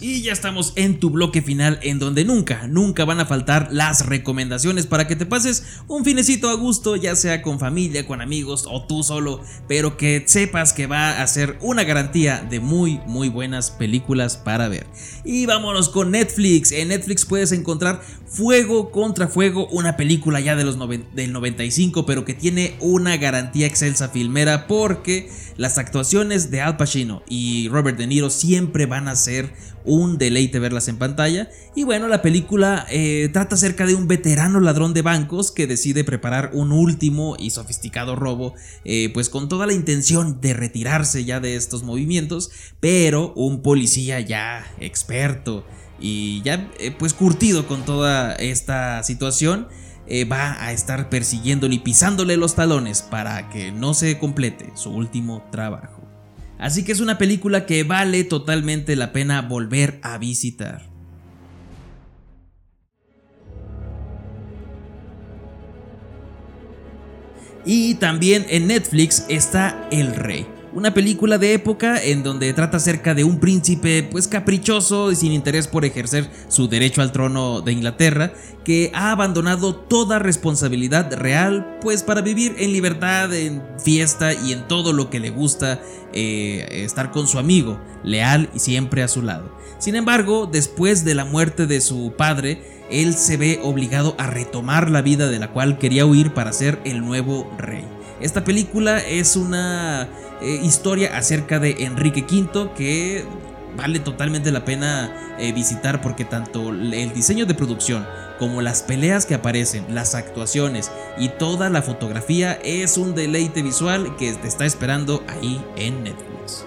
Y ya estamos en tu bloque final en donde nunca, nunca van a faltar las recomendaciones para que te pases un finecito a gusto, ya sea con familia, con amigos o tú solo, pero que sepas que va a ser una garantía de muy, muy buenas películas para ver. Y vámonos con Netflix. En Netflix puedes encontrar Fuego contra Fuego, una película ya de los del 95, pero que tiene una garantía excelsa filmera porque las actuaciones de Al Pacino y Robert De Niro siempre van a ser un deleite verlas en pantalla. Y bueno, la película eh, trata acerca de un veterano ladrón de bancos que decide preparar un último y sofisticado robo, eh, pues con toda la intención de retirarse ya de estos movimientos, pero un policía ya experto y ya eh, pues curtido con toda esta situación. va a estar persiguiéndole y pisándole los talones para que no se complete su último trabajo. Así que es una película que vale totalmente la pena volver a visitar. Y también en Netflix está El Rey una película de época en donde trata acerca de un príncipe pues caprichoso y sin interés por ejercer su derecho al trono de Inglaterra, que ha abandonado toda responsabilidad real pues para vivir en libertad, en fiesta y en todo lo que le gusta eh, estar con su amigo, leal y siempre a su lado. Sin embargo, después de la muerte de su padre, él se ve obligado a retomar la vida de la cual quería huir para ser el nuevo rey. Esta película es una eh, historia acerca de Enrique V que vale totalmente la pena eh, visitar porque tanto el diseño de producción como las peleas que aparecen, las actuaciones y toda la fotografía es un deleite visual que te está esperando ahí en Netflix.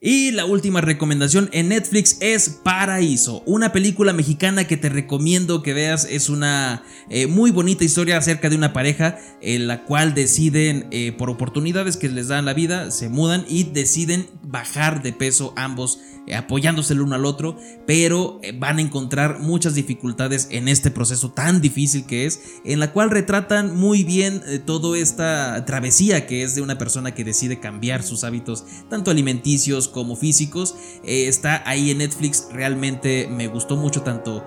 Y la última recomendación en Netflix es Paraíso, una película mexicana que te recomiendo que veas. Es una eh, muy bonita historia acerca de una pareja en la cual deciden, eh, por oportunidades que les dan la vida, se mudan y deciden bajar de peso ambos eh, apoyándose el uno al otro, pero eh, van a encontrar muchas dificultades en este proceso tan difícil que es, en la cual retratan muy bien eh, toda esta travesía que es de una persona que decide cambiar sus hábitos, tanto alimenticios como físicos. está ahí en Netflix, realmente me gustó mucho tanto.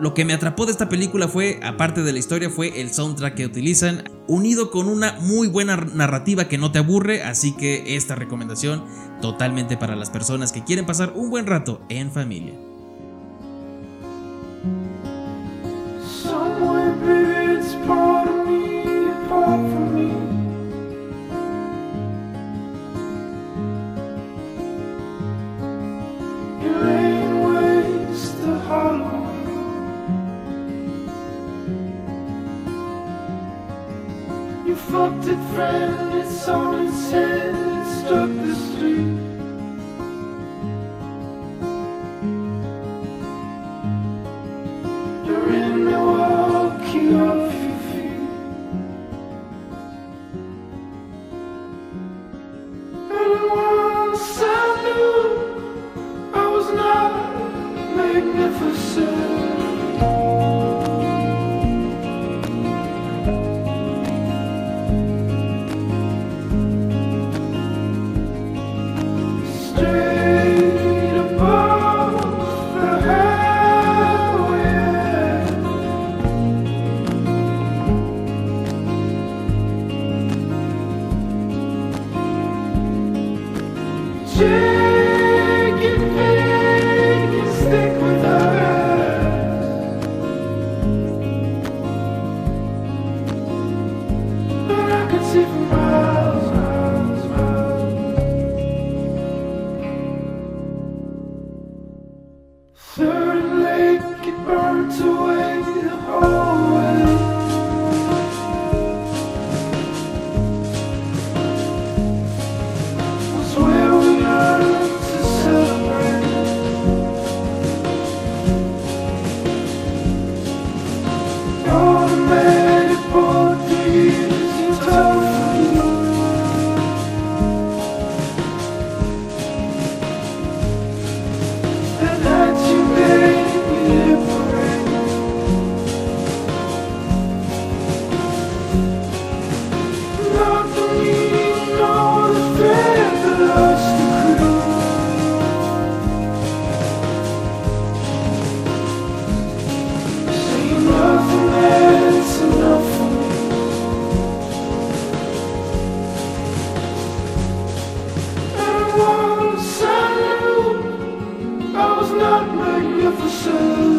lo que me atrapó de esta película fue, aparte de la historia, fue el soundtrack que utilizan, unido con una muy buena narrativa que no te aburre, así que esta recomendación totalmente para las personas que quieren pasar un buen rato en familia. You fucked friend, up the street. show.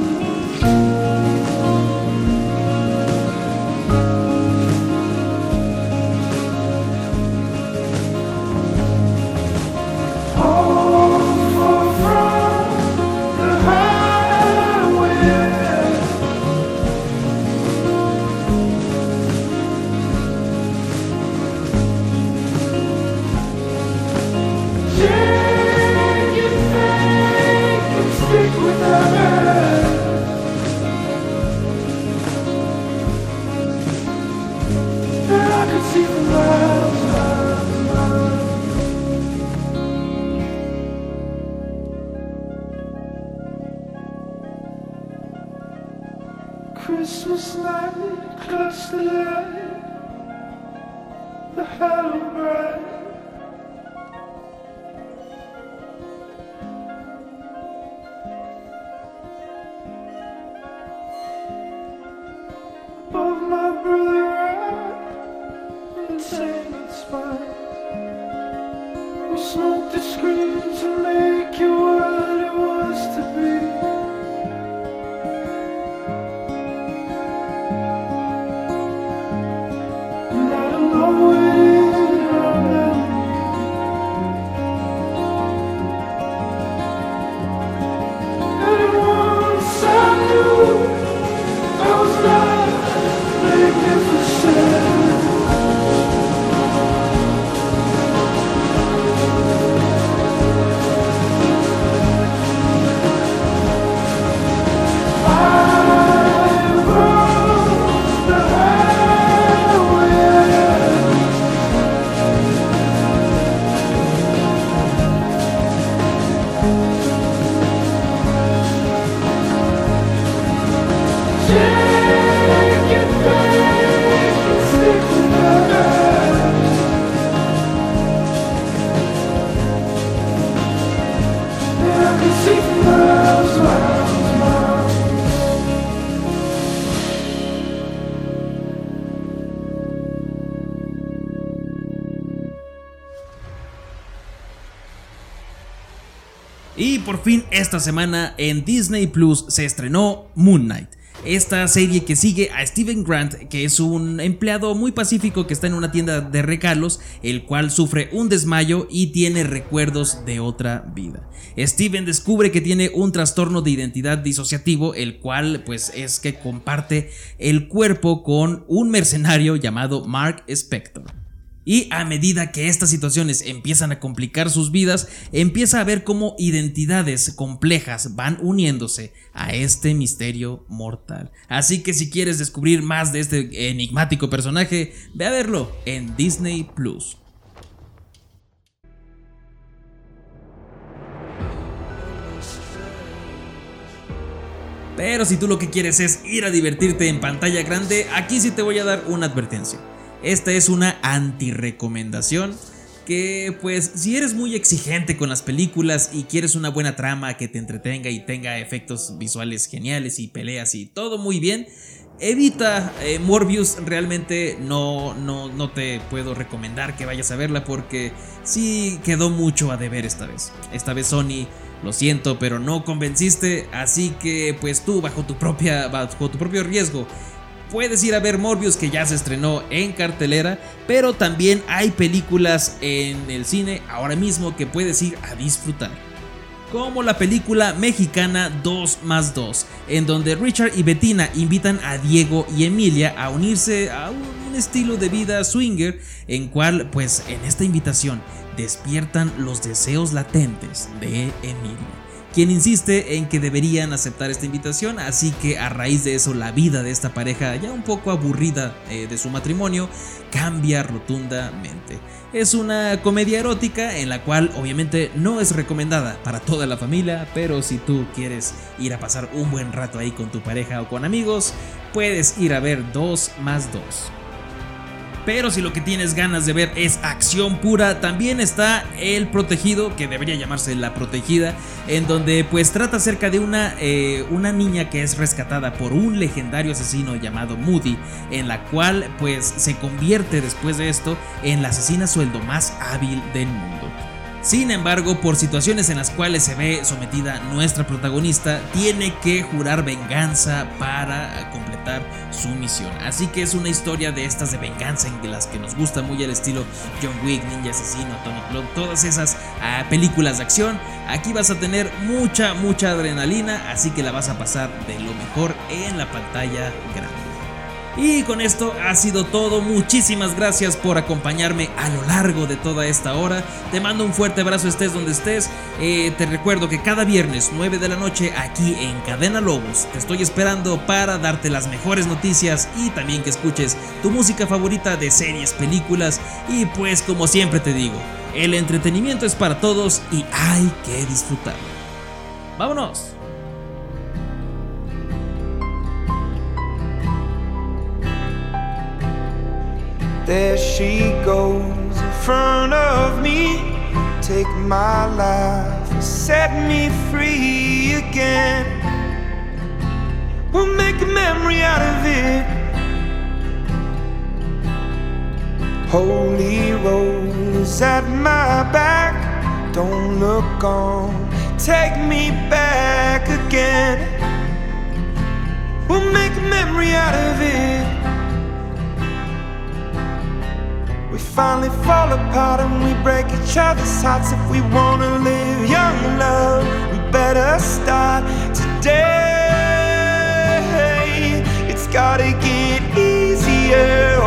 Y por fin esta semana en Disney Plus se estrenó Moon Knight. Esta serie que sigue a Steven Grant, que es un empleado muy pacífico que está en una tienda de regalos, el cual sufre un desmayo y tiene recuerdos de otra vida. Steven descubre que tiene un trastorno de identidad disociativo, el cual pues es que comparte el cuerpo con un mercenario llamado Mark Spector. Y a medida que estas situaciones empiezan a complicar sus vidas, empieza a ver cómo identidades complejas van uniéndose a este misterio mortal. Así que si quieres descubrir más de este enigmático personaje, ve a verlo en Disney Plus. Pero si tú lo que quieres es ir a divertirte en pantalla grande, aquí sí te voy a dar una advertencia. Esta es una anti-recomendación que pues si eres muy exigente con las películas y quieres una buena trama que te entretenga y tenga efectos visuales geniales y peleas y todo muy bien, evita eh, Morbius, realmente no, no, no te puedo recomendar que vayas a verla porque sí quedó mucho a deber esta vez. Esta vez Sony, lo siento, pero no convenciste, así que pues tú bajo tu, propia, bajo tu propio riesgo puedes ir a ver Morbius que ya se estrenó en cartelera, pero también hay películas en el cine ahora mismo que puedes ir a disfrutar. Como la película mexicana 2 más 2, en donde Richard y Bettina invitan a Diego y Emilia a unirse a un estilo de vida swinger, en cual pues en esta invitación despiertan los deseos latentes de Emilia quien insiste en que deberían aceptar esta invitación, así que a raíz de eso la vida de esta pareja, ya un poco aburrida eh, de su matrimonio, cambia rotundamente. Es una comedia erótica en la cual obviamente no es recomendada para toda la familia, pero si tú quieres ir a pasar un buen rato ahí con tu pareja o con amigos, puedes ir a ver 2 más 2. Pero si lo que tienes ganas de ver es acción pura, también está El Protegido, que debería llamarse La Protegida, en donde pues trata acerca de una, eh, una niña que es rescatada por un legendario asesino llamado Moody, en la cual pues se convierte después de esto en la asesina sueldo más hábil del mundo. Sin embargo, por situaciones en las cuales se ve sometida nuestra protagonista, tiene que jurar venganza para completar su misión. Así que es una historia de estas de venganza en las que nos gusta muy el estilo John Wick, Ninja Asesino, Atomic Blonde, todas esas ah, películas de acción. Aquí vas a tener mucha, mucha adrenalina, así que la vas a pasar de lo mejor en la pantalla grande. Y con esto ha sido todo. Muchísimas gracias por acompañarme a lo largo de toda esta hora. Te mando un fuerte abrazo estés donde estés. Eh, te recuerdo que cada viernes 9 de la noche aquí en Cadena Lobos te estoy esperando para darte las mejores noticias y también que escuches tu música favorita de series, películas y pues como siempre te digo, el entretenimiento es para todos y hay que disfrutarlo. ¡Vámonos! There she goes in front of me. Take my life, set me free again. We'll make a memory out of it. Holy rollers at my back. Don't look on, take me back again. We'll make a memory out of it. We finally fall apart and we break each other's hearts. If we wanna live young, love, we better start today. It's gotta get easier,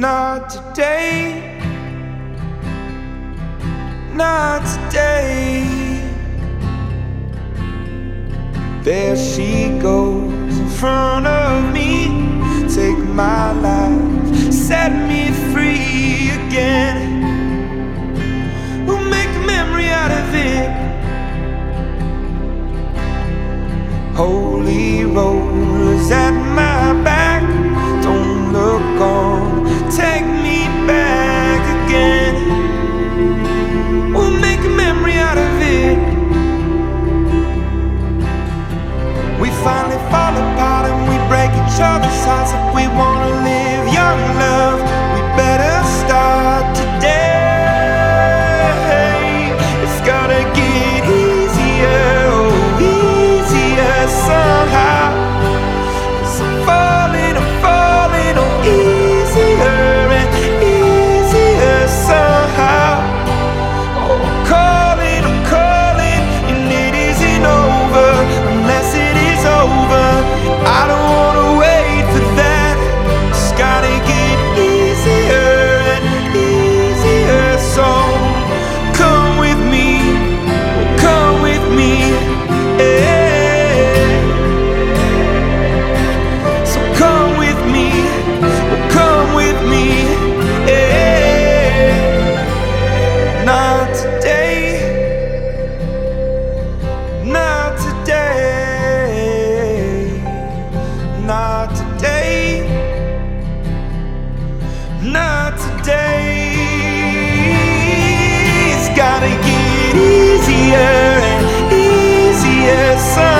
not today. Not today. There she goes in front of me. Take my life, set me free Not today. It's gotta get easier and easier somehow.